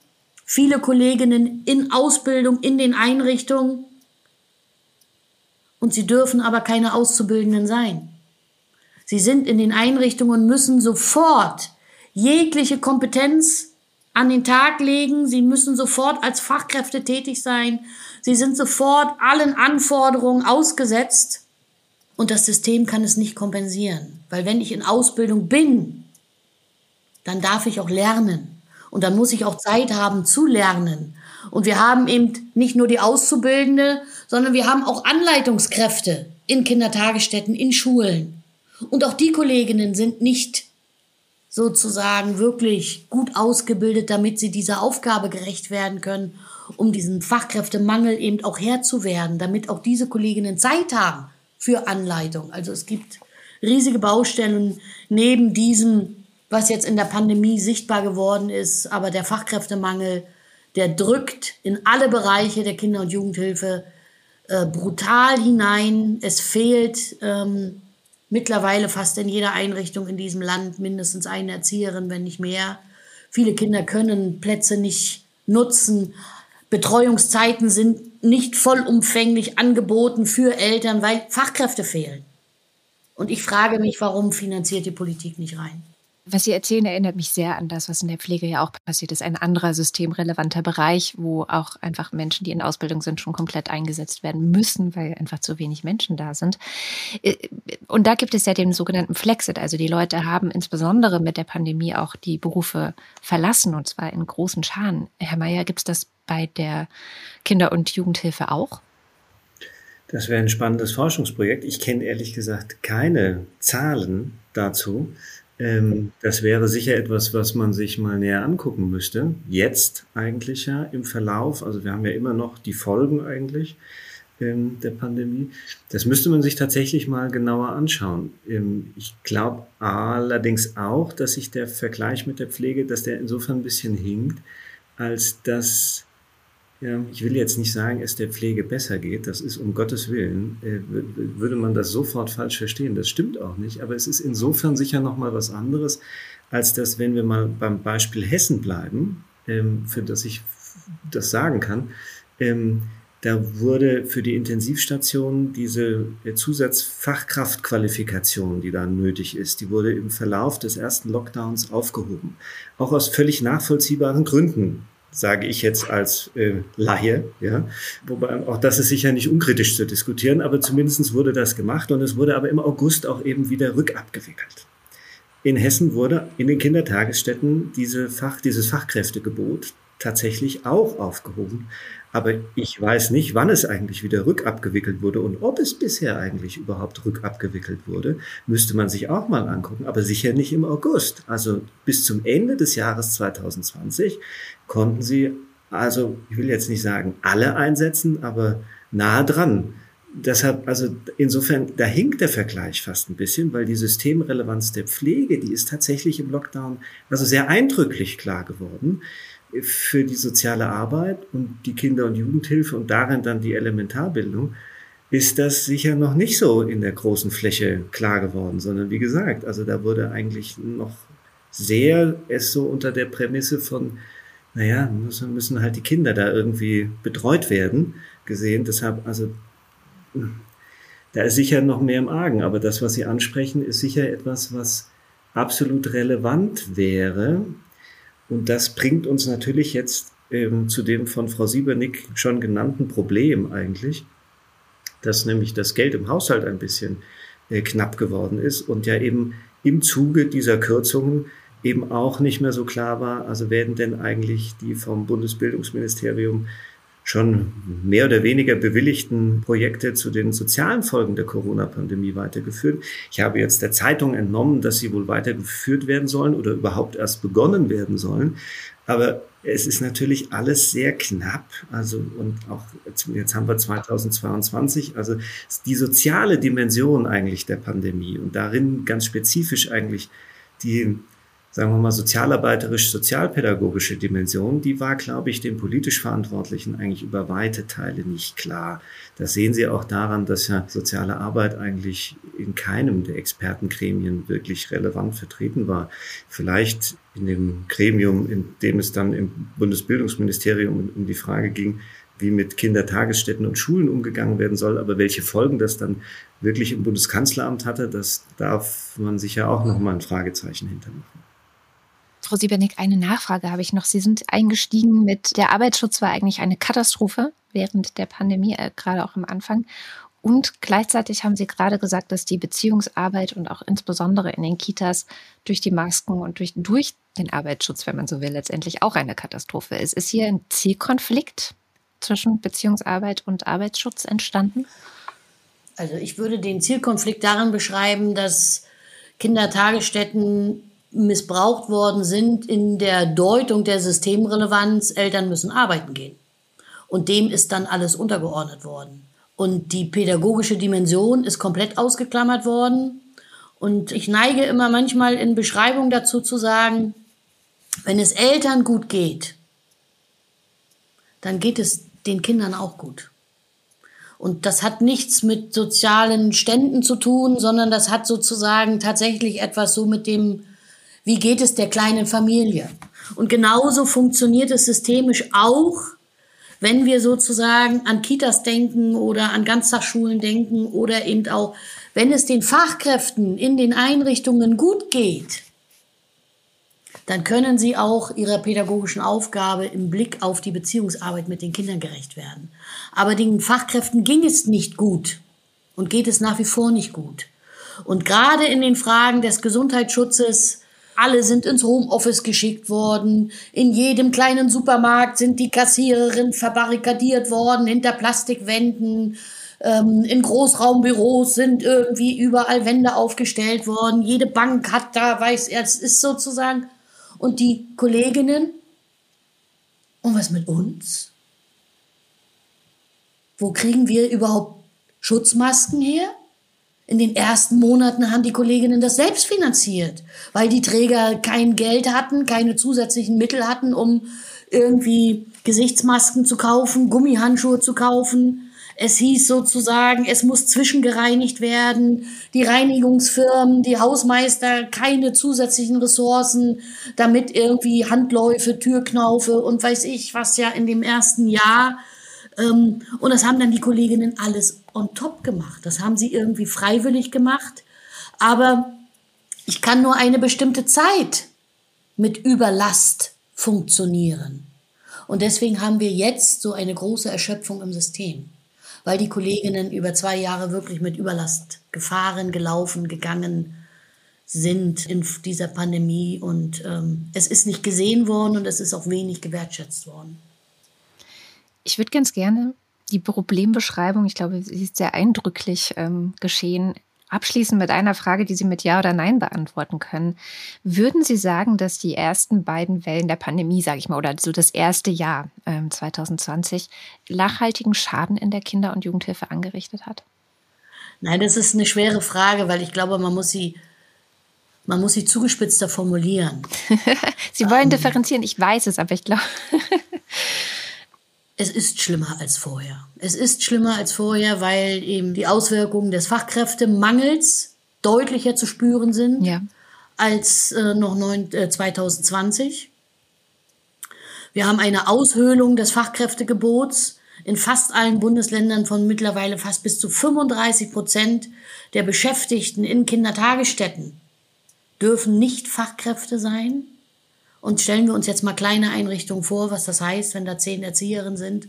viele Kolleginnen in Ausbildung in den Einrichtungen und sie dürfen aber keine Auszubildenden sein. Sie sind in den Einrichtungen und müssen sofort jegliche Kompetenz an den Tag legen. Sie müssen sofort als Fachkräfte tätig sein. Sie sind sofort allen Anforderungen ausgesetzt. Und das System kann es nicht kompensieren. Weil wenn ich in Ausbildung bin, dann darf ich auch lernen. Und dann muss ich auch Zeit haben zu lernen. Und wir haben eben nicht nur die Auszubildende, sondern wir haben auch Anleitungskräfte in Kindertagesstätten, in Schulen. Und auch die Kolleginnen sind nicht sozusagen wirklich gut ausgebildet, damit sie dieser Aufgabe gerecht werden können, um diesen Fachkräftemangel eben auch Herr zu werden, damit auch diese Kolleginnen Zeit haben für Anleitung. Also es gibt riesige Baustellen neben diesem, was jetzt in der Pandemie sichtbar geworden ist, aber der Fachkräftemangel, der drückt in alle Bereiche der Kinder- und Jugendhilfe äh, brutal hinein. Es fehlt ähm, mittlerweile fast in jeder Einrichtung in diesem Land mindestens eine Erzieherin, wenn nicht mehr. Viele Kinder können Plätze nicht nutzen. Betreuungszeiten sind nicht vollumfänglich angeboten für Eltern, weil Fachkräfte fehlen. Und ich frage mich, warum finanziert die Politik nicht rein? Was Sie erzählen, erinnert mich sehr an das, was in der Pflege ja auch passiert ist. Ein anderer systemrelevanter Bereich, wo auch einfach Menschen, die in Ausbildung sind, schon komplett eingesetzt werden müssen, weil einfach zu wenig Menschen da sind. Äh, und da gibt es ja den sogenannten Flexit. Also die Leute haben insbesondere mit der Pandemie auch die Berufe verlassen und zwar in großen Scharen. Herr Mayer, gibt es das bei der Kinder- und Jugendhilfe auch? Das wäre ein spannendes Forschungsprojekt. Ich kenne ehrlich gesagt keine Zahlen dazu. Ähm, das wäre sicher etwas, was man sich mal näher angucken müsste. Jetzt eigentlich ja im Verlauf. Also wir haben ja immer noch die Folgen eigentlich ähm, der Pandemie. Das müsste man sich tatsächlich mal genauer anschauen. Ähm, ich glaube allerdings auch, dass sich der Vergleich mit der Pflege, dass der insofern ein bisschen hinkt, als dass ich will jetzt nicht sagen, es der Pflege besser geht. Das ist um Gottes Willen, äh, würde man das sofort falsch verstehen. Das stimmt auch nicht. Aber es ist insofern sicher nochmal was anderes, als dass, wenn wir mal beim Beispiel Hessen bleiben, ähm, für das ich das sagen kann, ähm, da wurde für die Intensivstation diese Zusatzfachkraftqualifikation, die da nötig ist, die wurde im Verlauf des ersten Lockdowns aufgehoben. Auch aus völlig nachvollziehbaren Gründen sage ich jetzt als äh, Laie. Ja? Wobei auch das ist sicher nicht unkritisch zu diskutieren, aber zumindest wurde das gemacht und es wurde aber im August auch eben wieder rückabgewickelt. In Hessen wurde in den Kindertagesstätten diese Fach, dieses Fachkräftegebot tatsächlich auch aufgehoben. Aber ich weiß nicht, wann es eigentlich wieder rückabgewickelt wurde und ob es bisher eigentlich überhaupt rückabgewickelt wurde, müsste man sich auch mal angucken, aber sicher nicht im August. Also bis zum Ende des Jahres 2020 konnten sie, also ich will jetzt nicht sagen alle einsetzen, aber nahe dran. Deshalb, also insofern, da hinkt der Vergleich fast ein bisschen, weil die Systemrelevanz der Pflege, die ist tatsächlich im Lockdown also sehr eindrücklich klar geworden für die soziale Arbeit und die Kinder- und Jugendhilfe und darin dann die Elementarbildung, ist das sicher noch nicht so in der großen Fläche klar geworden, sondern wie gesagt, also da wurde eigentlich noch sehr es so unter der Prämisse von, naja, müssen, müssen halt die Kinder da irgendwie betreut werden, gesehen. Deshalb, also da ist sicher noch mehr im Argen, aber das, was Sie ansprechen, ist sicher etwas, was absolut relevant wäre, und das bringt uns natürlich jetzt ähm, zu dem von Frau Siebernick schon genannten Problem eigentlich, dass nämlich das Geld im Haushalt ein bisschen äh, knapp geworden ist und ja eben im Zuge dieser Kürzungen eben auch nicht mehr so klar war, also werden denn eigentlich die vom Bundesbildungsministerium schon mehr oder weniger bewilligten Projekte zu den sozialen Folgen der Corona-Pandemie weitergeführt. Ich habe jetzt der Zeitung entnommen, dass sie wohl weitergeführt werden sollen oder überhaupt erst begonnen werden sollen. Aber es ist natürlich alles sehr knapp. Also, und auch jetzt haben wir 2022, also die soziale Dimension eigentlich der Pandemie und darin ganz spezifisch eigentlich Die sagen wir mal, sozialarbeiterisch-sozialpädagogische Dimension, die war, glaube ich, den politisch Verantwortlichen eigentlich über weite Teile nicht klar. Das sehen Sie auch daran, dass ja soziale Arbeit eigentlich in keinem der Expertengremien wirklich relevant vertreten war. Vielleicht in dem Gremium, in dem es dann im Bundesbildungsministerium um die Frage ging, wie mit Kindertagesstätten und Schulen umgegangen werden soll, aber welche Folgen das dann wirklich im Bundeskanzleramt hatte, das darf man sich ja auch nochmal ein Fragezeichen hintermachen. Frau Siebernick, eine Nachfrage habe ich noch. Sie sind eingestiegen mit, der Arbeitsschutz war eigentlich eine Katastrophe während der Pandemie, äh, gerade auch am Anfang. Und gleichzeitig haben Sie gerade gesagt, dass die Beziehungsarbeit und auch insbesondere in den Kitas durch die Masken und durch, durch den Arbeitsschutz, wenn man so will, letztendlich auch eine Katastrophe ist. Ist hier ein Zielkonflikt zwischen Beziehungsarbeit und Arbeitsschutz entstanden? Also ich würde den Zielkonflikt darin beschreiben, dass Kindertagesstätten missbraucht worden sind in der Deutung der Systemrelevanz, Eltern müssen arbeiten gehen. Und dem ist dann alles untergeordnet worden. Und die pädagogische Dimension ist komplett ausgeklammert worden. Und ich neige immer manchmal in Beschreibungen dazu zu sagen, wenn es Eltern gut geht, dann geht es den Kindern auch gut. Und das hat nichts mit sozialen Ständen zu tun, sondern das hat sozusagen tatsächlich etwas so mit dem wie geht es der kleinen Familie? Und genauso funktioniert es systemisch auch, wenn wir sozusagen an Kitas denken oder an Ganztagsschulen denken oder eben auch, wenn es den Fachkräften in den Einrichtungen gut geht, dann können sie auch ihrer pädagogischen Aufgabe im Blick auf die Beziehungsarbeit mit den Kindern gerecht werden. Aber den Fachkräften ging es nicht gut und geht es nach wie vor nicht gut. Und gerade in den Fragen des Gesundheitsschutzes alle sind ins Homeoffice geschickt worden. In jedem kleinen Supermarkt sind die Kassiererinnen verbarrikadiert worden hinter Plastikwänden. Ähm, in Großraumbüros sind irgendwie überall Wände aufgestellt worden. Jede Bank hat da, weiß er, es ist sozusagen. Und die Kolleginnen, und was mit uns? Wo kriegen wir überhaupt Schutzmasken her? In den ersten Monaten haben die Kolleginnen das selbst finanziert, weil die Träger kein Geld hatten, keine zusätzlichen Mittel hatten, um irgendwie Gesichtsmasken zu kaufen, Gummihandschuhe zu kaufen. Es hieß sozusagen, es muss zwischengereinigt werden. Die Reinigungsfirmen, die Hausmeister, keine zusätzlichen Ressourcen, damit irgendwie Handläufe, Türknaufe und weiß ich was ja in dem ersten Jahr und das haben dann die Kolleginnen alles on top gemacht. Das haben sie irgendwie freiwillig gemacht. Aber ich kann nur eine bestimmte Zeit mit Überlast funktionieren. Und deswegen haben wir jetzt so eine große Erschöpfung im System, weil die Kolleginnen über zwei Jahre wirklich mit Überlast gefahren, gelaufen, gegangen sind in dieser Pandemie. Und ähm, es ist nicht gesehen worden und es ist auch wenig gewertschätzt worden. Ich würde ganz gerne die Problembeschreibung, ich glaube, sie ist sehr eindrücklich ähm, geschehen, abschließen mit einer Frage, die Sie mit Ja oder Nein beantworten können. Würden Sie sagen, dass die ersten beiden Wellen der Pandemie, sage ich mal, oder so das erste Jahr ähm, 2020 nachhaltigen Schaden in der Kinder- und Jugendhilfe angerichtet hat? Nein, das ist eine schwere Frage, weil ich glaube, man muss sie, man muss sie zugespitzter formulieren. Sie wollen ähm, differenzieren, ich weiß es, aber ich glaube. es ist schlimmer als vorher. Es ist schlimmer als vorher, weil eben die Auswirkungen des Fachkräftemangels deutlicher zu spüren sind ja. als äh, noch neun, äh, 2020. Wir haben eine Aushöhlung des Fachkräftegebots in fast allen Bundesländern von mittlerweile fast bis zu 35 Prozent der Beschäftigten in Kindertagesstätten dürfen nicht Fachkräfte sein. Und stellen wir uns jetzt mal kleine Einrichtungen vor, was das heißt, wenn da zehn Erzieherinnen sind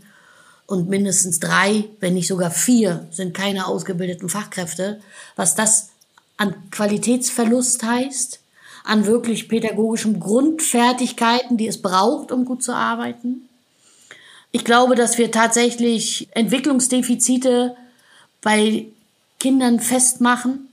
und mindestens drei, wenn nicht sogar vier, sind keine ausgebildeten Fachkräfte, was das an Qualitätsverlust heißt, an wirklich pädagogischen Grundfertigkeiten, die es braucht, um gut zu arbeiten. Ich glaube, dass wir tatsächlich Entwicklungsdefizite bei Kindern festmachen,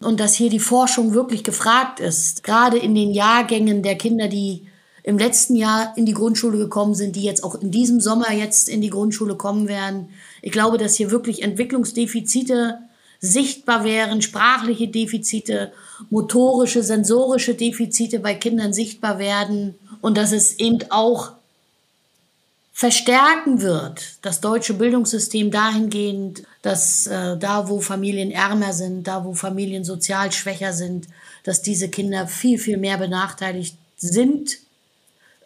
und dass hier die Forschung wirklich gefragt ist, gerade in den Jahrgängen der Kinder, die im letzten Jahr in die Grundschule gekommen sind, die jetzt auch in diesem Sommer jetzt in die Grundschule kommen werden. Ich glaube, dass hier wirklich Entwicklungsdefizite sichtbar wären, sprachliche Defizite, motorische, sensorische Defizite bei Kindern sichtbar werden und dass es eben auch verstärken wird, das deutsche Bildungssystem dahingehend, dass äh, da, wo Familien ärmer sind, da, wo Familien sozial schwächer sind, dass diese Kinder viel, viel mehr benachteiligt sind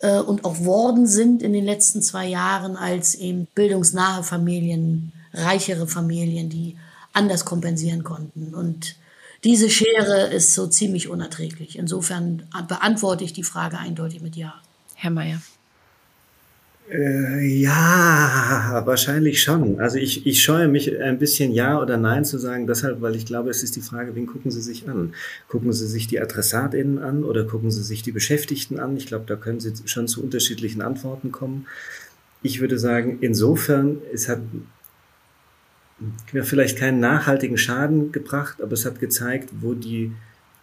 äh, und auch worden sind in den letzten zwei Jahren als eben bildungsnahe Familien, reichere Familien, die anders kompensieren konnten. Und diese Schere ist so ziemlich unerträglich. Insofern beantworte ich die Frage eindeutig mit Ja. Herr Mayer. Äh, ja, wahrscheinlich schon. Also ich, ich scheue mich ein bisschen Ja oder Nein zu sagen, deshalb, weil ich glaube, es ist die Frage, wen gucken Sie sich an? Gucken Sie sich die AdressatInnen an oder gucken Sie sich die Beschäftigten an? Ich glaube, da können Sie schon zu unterschiedlichen Antworten kommen. Ich würde sagen, insofern, es hat mir vielleicht keinen nachhaltigen Schaden gebracht, aber es hat gezeigt, wo die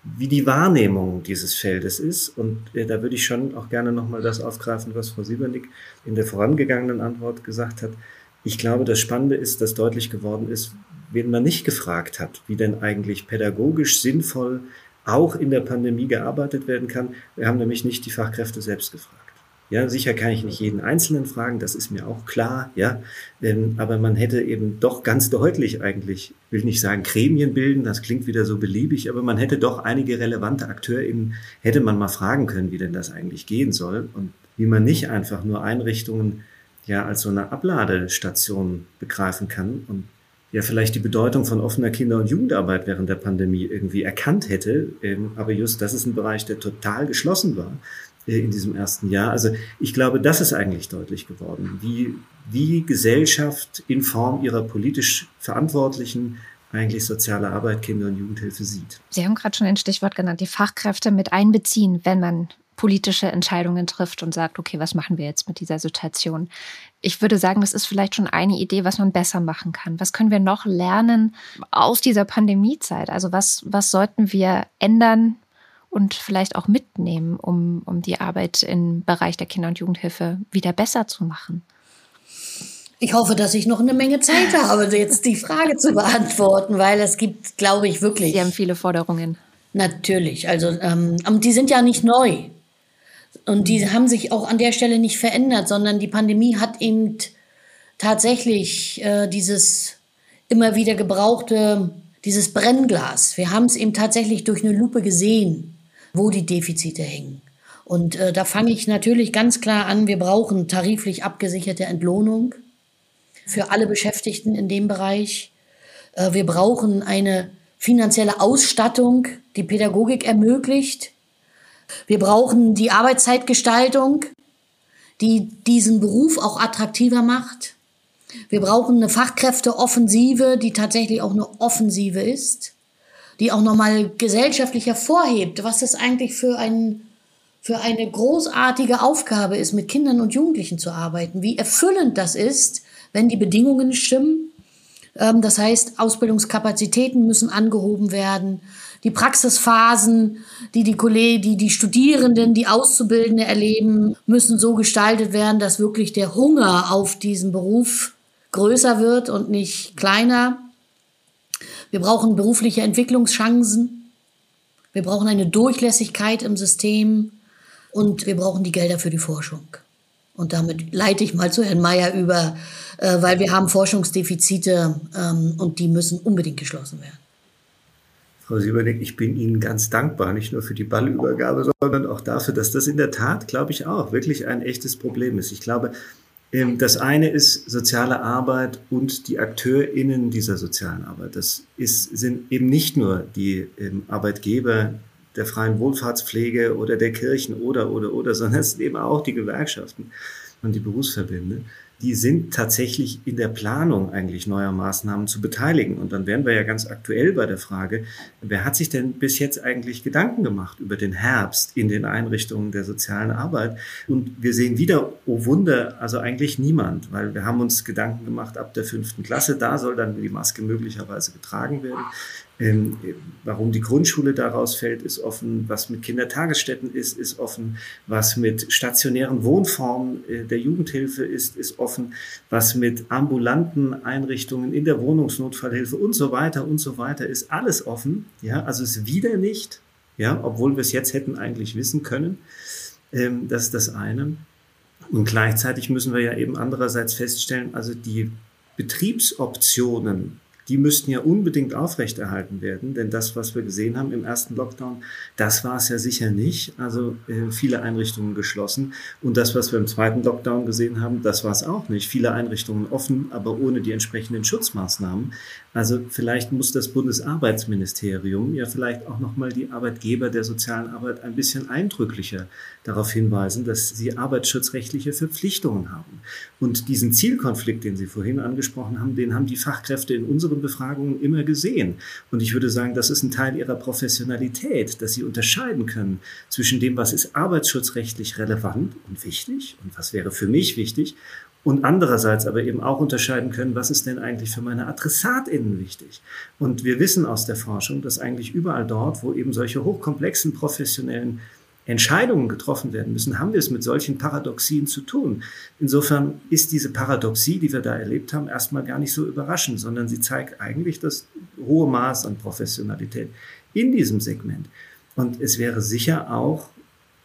wie die Wahrnehmung dieses Feldes ist. Und äh, da würde ich schon auch gerne nochmal das aufgreifen, was Frau Siebernick in der vorangegangenen Antwort gesagt hat. Ich glaube, das Spannende ist, dass deutlich geworden ist, wen man nicht gefragt hat, wie denn eigentlich pädagogisch sinnvoll auch in der Pandemie gearbeitet werden kann. Wir haben nämlich nicht die Fachkräfte selbst gefragt. Ja, sicher kann ich nicht jeden Einzelnen fragen, das ist mir auch klar, ja. Ähm, aber man hätte eben doch ganz deutlich eigentlich, will nicht sagen Gremien bilden, das klingt wieder so beliebig, aber man hätte doch einige relevante AkteurInnen, hätte man mal fragen können, wie denn das eigentlich gehen soll und wie man nicht einfach nur Einrichtungen ja als so eine Abladestation begreifen kann und ja vielleicht die Bedeutung von offener Kinder- und Jugendarbeit während der Pandemie irgendwie erkannt hätte. Ähm, aber just das ist ein Bereich, der total geschlossen war in diesem ersten Jahr. Also ich glaube, das ist eigentlich deutlich geworden, wie, wie Gesellschaft in Form ihrer politisch Verantwortlichen eigentlich soziale Arbeit, Kinder- und Jugendhilfe sieht. Sie haben gerade schon ein Stichwort genannt, die Fachkräfte mit einbeziehen, wenn man politische Entscheidungen trifft und sagt, okay, was machen wir jetzt mit dieser Situation? Ich würde sagen, das ist vielleicht schon eine Idee, was man besser machen kann. Was können wir noch lernen aus dieser Pandemiezeit? Also was, was sollten wir ändern, und vielleicht auch mitnehmen, um, um die Arbeit im Bereich der Kinder- und Jugendhilfe wieder besser zu machen? Ich hoffe, dass ich noch eine Menge Zeit habe, jetzt die Frage zu beantworten, weil es gibt, glaube ich, wirklich. Sie haben viele Forderungen. Natürlich. Also, ähm, die sind ja nicht neu. Und die haben sich auch an der Stelle nicht verändert, sondern die Pandemie hat eben tatsächlich äh, dieses immer wieder gebrauchte, dieses Brennglas. Wir haben es eben tatsächlich durch eine Lupe gesehen wo die Defizite hängen. Und äh, da fange ich natürlich ganz klar an, wir brauchen tariflich abgesicherte Entlohnung für alle Beschäftigten in dem Bereich. Äh, wir brauchen eine finanzielle Ausstattung, die Pädagogik ermöglicht. Wir brauchen die Arbeitszeitgestaltung, die diesen Beruf auch attraktiver macht. Wir brauchen eine Fachkräfteoffensive, die tatsächlich auch eine Offensive ist die auch nochmal gesellschaftlich hervorhebt, was das eigentlich für, ein, für eine großartige Aufgabe ist, mit Kindern und Jugendlichen zu arbeiten, wie erfüllend das ist, wenn die Bedingungen stimmen. Ähm, das heißt, Ausbildungskapazitäten müssen angehoben werden. Die Praxisphasen, die die Kollegen, die die Studierenden, die Auszubildende erleben, müssen so gestaltet werden, dass wirklich der Hunger auf diesen Beruf größer wird und nicht kleiner. Wir brauchen berufliche Entwicklungschancen. Wir brauchen eine Durchlässigkeit im System und wir brauchen die Gelder für die Forschung. Und damit leite ich mal zu Herrn Mayer über, äh, weil wir haben Forschungsdefizite ähm, und die müssen unbedingt geschlossen werden. Frau Siebernick, ich bin Ihnen ganz dankbar, nicht nur für die Ballübergabe, sondern auch dafür, dass das in der Tat, glaube ich, auch wirklich ein echtes Problem ist. Ich glaube, das eine ist soziale Arbeit und die AkteurInnen dieser sozialen Arbeit. Das ist, sind eben nicht nur die ähm, Arbeitgeber der freien Wohlfahrtspflege oder der Kirchen oder, oder, oder, sondern es sind eben auch die Gewerkschaften und die Berufsverbände die sind tatsächlich in der Planung eigentlich neuer Maßnahmen zu beteiligen. Und dann wären wir ja ganz aktuell bei der Frage, wer hat sich denn bis jetzt eigentlich Gedanken gemacht über den Herbst in den Einrichtungen der sozialen Arbeit? Und wir sehen wieder, oh Wunder, also eigentlich niemand, weil wir haben uns Gedanken gemacht ab der fünften Klasse, da soll dann die Maske möglicherweise getragen werden. Ähm, warum die Grundschule daraus fällt, ist offen. Was mit Kindertagesstätten ist, ist offen. Was mit stationären Wohnformen äh, der Jugendhilfe ist, ist offen. Was mit ambulanten Einrichtungen in der Wohnungsnotfallhilfe und so weiter und so weiter ist alles offen. Ja, also ist wieder nicht, ja, obwohl wir es jetzt hätten eigentlich wissen können. Ähm, das ist das eine. Und gleichzeitig müssen wir ja eben andererseits feststellen, also die Betriebsoptionen die müssten ja unbedingt aufrechterhalten werden, denn das, was wir gesehen haben im ersten Lockdown, das war es ja sicher nicht. Also äh, viele Einrichtungen geschlossen und das, was wir im zweiten Lockdown gesehen haben, das war es auch nicht. Viele Einrichtungen offen, aber ohne die entsprechenden Schutzmaßnahmen. Also vielleicht muss das Bundesarbeitsministerium ja vielleicht auch noch mal die Arbeitgeber der sozialen Arbeit ein bisschen eindrücklicher darauf hinweisen, dass sie arbeitsschutzrechtliche Verpflichtungen haben. Und diesen Zielkonflikt, den Sie vorhin angesprochen haben, den haben die Fachkräfte in unseren Befragungen immer gesehen. Und ich würde sagen, das ist ein Teil ihrer Professionalität, dass sie unterscheiden können zwischen dem, was ist arbeitsschutzrechtlich relevant und wichtig und was wäre für mich wichtig und andererseits aber eben auch unterscheiden können, was ist denn eigentlich für meine AdressatInnen wichtig. Und wir wissen aus der Forschung, dass eigentlich überall dort, wo eben solche hochkomplexen professionellen Entscheidungen getroffen werden müssen, haben wir es mit solchen Paradoxien zu tun. Insofern ist diese Paradoxie, die wir da erlebt haben, erstmal gar nicht so überraschend, sondern sie zeigt eigentlich das hohe Maß an Professionalität in diesem Segment. Und es wäre sicher auch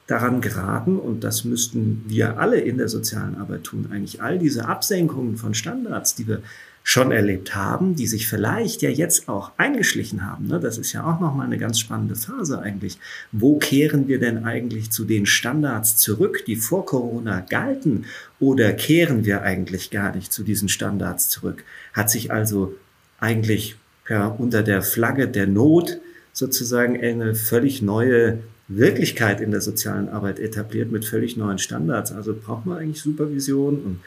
daran geraten, und das müssten wir alle in der sozialen Arbeit tun, eigentlich all diese Absenkungen von Standards, die wir schon erlebt haben, die sich vielleicht ja jetzt auch eingeschlichen haben. Ne? Das ist ja auch nochmal eine ganz spannende Phase eigentlich. Wo kehren wir denn eigentlich zu den Standards zurück, die vor Corona galten? Oder kehren wir eigentlich gar nicht zu diesen Standards zurück? Hat sich also eigentlich ja, unter der Flagge der Not sozusagen eine völlig neue Wirklichkeit in der sozialen Arbeit etabliert mit völlig neuen Standards. Also braucht man eigentlich Supervision und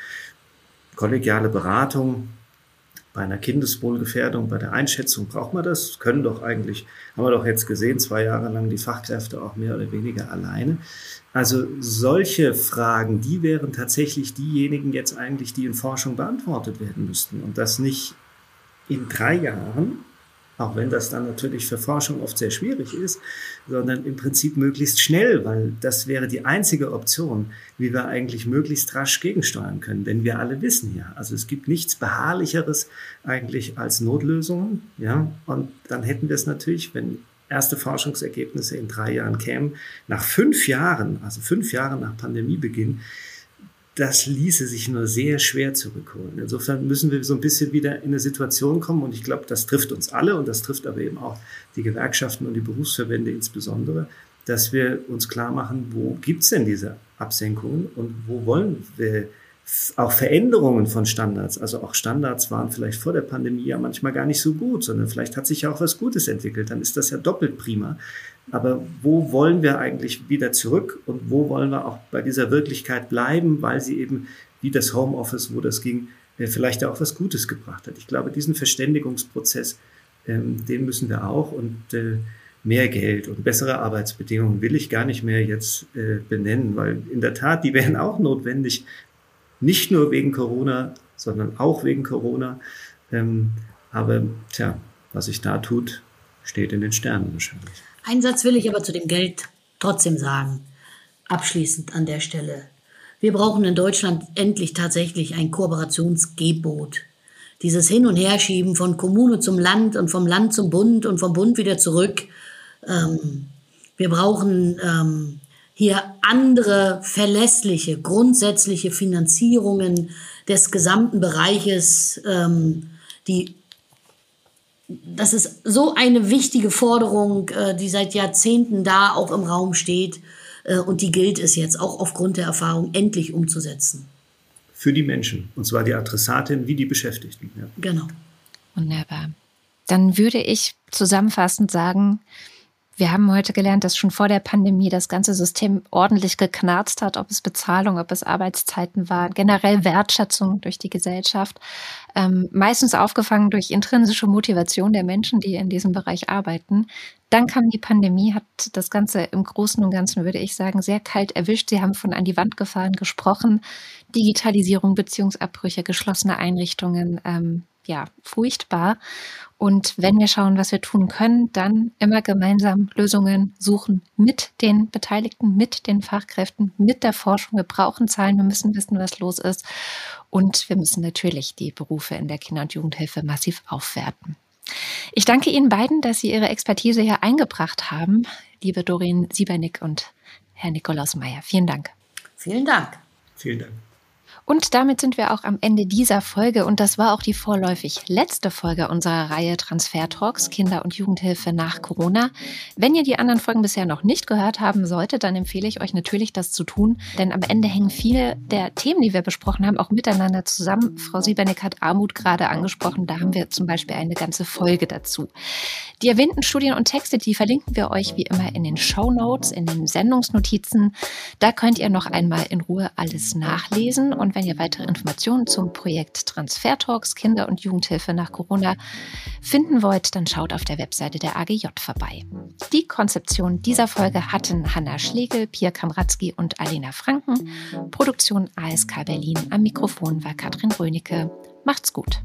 kollegiale Beratung. Bei einer Kindeswohlgefährdung, bei der Einschätzung braucht man das. Können doch eigentlich, haben wir doch jetzt gesehen, zwei Jahre lang die Fachkräfte auch mehr oder weniger alleine. Also solche Fragen, die wären tatsächlich diejenigen jetzt eigentlich, die in Forschung beantwortet werden müssten. Und das nicht in drei Jahren, auch wenn das dann natürlich für Forschung oft sehr schwierig ist, sondern im Prinzip möglichst schnell, weil das wäre die einzige Option, wie wir eigentlich möglichst rasch gegensteuern können. Denn wir alle wissen ja, also es gibt nichts Beharrlicheres eigentlich als Notlösungen. Ja, und dann hätten wir es natürlich, wenn erste Forschungsergebnisse in drei Jahren kämen, nach fünf Jahren, also fünf Jahre nach Pandemiebeginn, das ließe sich nur sehr schwer zurückholen. Insofern müssen wir so ein bisschen wieder in eine Situation kommen und ich glaube, das trifft uns alle und das trifft aber eben auch die Gewerkschaften und die Berufsverbände insbesondere, dass wir uns klar machen, wo gibt's denn diese Absenkungen und wo wollen wir auch Veränderungen von Standards. Also auch Standards waren vielleicht vor der Pandemie ja manchmal gar nicht so gut, sondern vielleicht hat sich ja auch was Gutes entwickelt. Dann ist das ja doppelt prima. Aber wo wollen wir eigentlich wieder zurück und wo wollen wir auch bei dieser Wirklichkeit bleiben, weil sie eben wie das Homeoffice, wo das ging, äh, vielleicht auch was Gutes gebracht hat. Ich glaube, diesen Verständigungsprozess, ähm, den müssen wir auch und äh, mehr Geld und bessere Arbeitsbedingungen will ich gar nicht mehr jetzt äh, benennen, weil in der Tat, die wären auch notwendig, nicht nur wegen Corona, sondern auch wegen Corona. Ähm, aber tja, was sich da tut, steht in den Sternen wahrscheinlich. Einen Satz will ich aber zu dem Geld trotzdem sagen. Abschließend an der Stelle. Wir brauchen in Deutschland endlich tatsächlich ein Kooperationsgebot. Dieses Hin- und Herschieben von Kommune zum Land und vom Land zum Bund und vom Bund wieder zurück. Ähm, wir brauchen ähm, hier andere verlässliche, grundsätzliche Finanzierungen des gesamten Bereiches, ähm, die das ist so eine wichtige Forderung, äh, die seit Jahrzehnten da auch im Raum steht. Äh, und die gilt es jetzt auch aufgrund der Erfahrung endlich umzusetzen. Für die Menschen, und zwar die Adressatin wie die Beschäftigten. Ja. Genau. Wunderbar. Dann würde ich zusammenfassend sagen, wir haben heute gelernt, dass schon vor der Pandemie das ganze System ordentlich geknarzt hat, ob es Bezahlung, ob es Arbeitszeiten war, generell Wertschätzung durch die Gesellschaft. Ähm, meistens aufgefangen durch intrinsische Motivation der Menschen, die in diesem Bereich arbeiten. Dann kam die Pandemie, hat das Ganze im Großen und Ganzen, würde ich sagen, sehr kalt erwischt. Sie haben von an die Wand gefahren gesprochen. Digitalisierung, Beziehungsabbrüche, geschlossene Einrichtungen. Ähm, ja, furchtbar. Und wenn wir schauen, was wir tun können, dann immer gemeinsam Lösungen suchen mit den Beteiligten, mit den Fachkräften, mit der Forschung. Wir brauchen Zahlen, wir müssen wissen, was los ist. Und wir müssen natürlich die Berufe in der Kinder- und Jugendhilfe massiv aufwerten. Ich danke Ihnen beiden, dass Sie Ihre Expertise hier eingebracht haben, liebe Doreen Siebernick und Herr Nikolaus Meyer. Vielen Dank. Vielen Dank. Vielen Dank. Und damit sind wir auch am Ende dieser Folge und das war auch die vorläufig letzte Folge unserer Reihe Transfer Talks Kinder- und Jugendhilfe nach Corona. Wenn ihr die anderen Folgen bisher noch nicht gehört haben solltet, dann empfehle ich euch natürlich, das zu tun, denn am Ende hängen viele der Themen, die wir besprochen haben, auch miteinander zusammen. Frau Siebernick hat Armut gerade angesprochen, da haben wir zum Beispiel eine ganze Folge dazu. Die erwähnten Studien und Texte, die verlinken wir euch wie immer in den Show Notes, in den Sendungsnotizen. Da könnt ihr noch einmal in Ruhe alles nachlesen und wenn ihr weitere Informationen zum Projekt Transfer Talks Kinder- und Jugendhilfe nach Corona finden wollt, dann schaut auf der Webseite der AGJ vorbei. Die Konzeption dieser Folge hatten Hanna Schlegel, Pia Kamratzki und Alena Franken. Produktion ASK Berlin. Am Mikrofon war Katrin Rönecke. Macht's gut.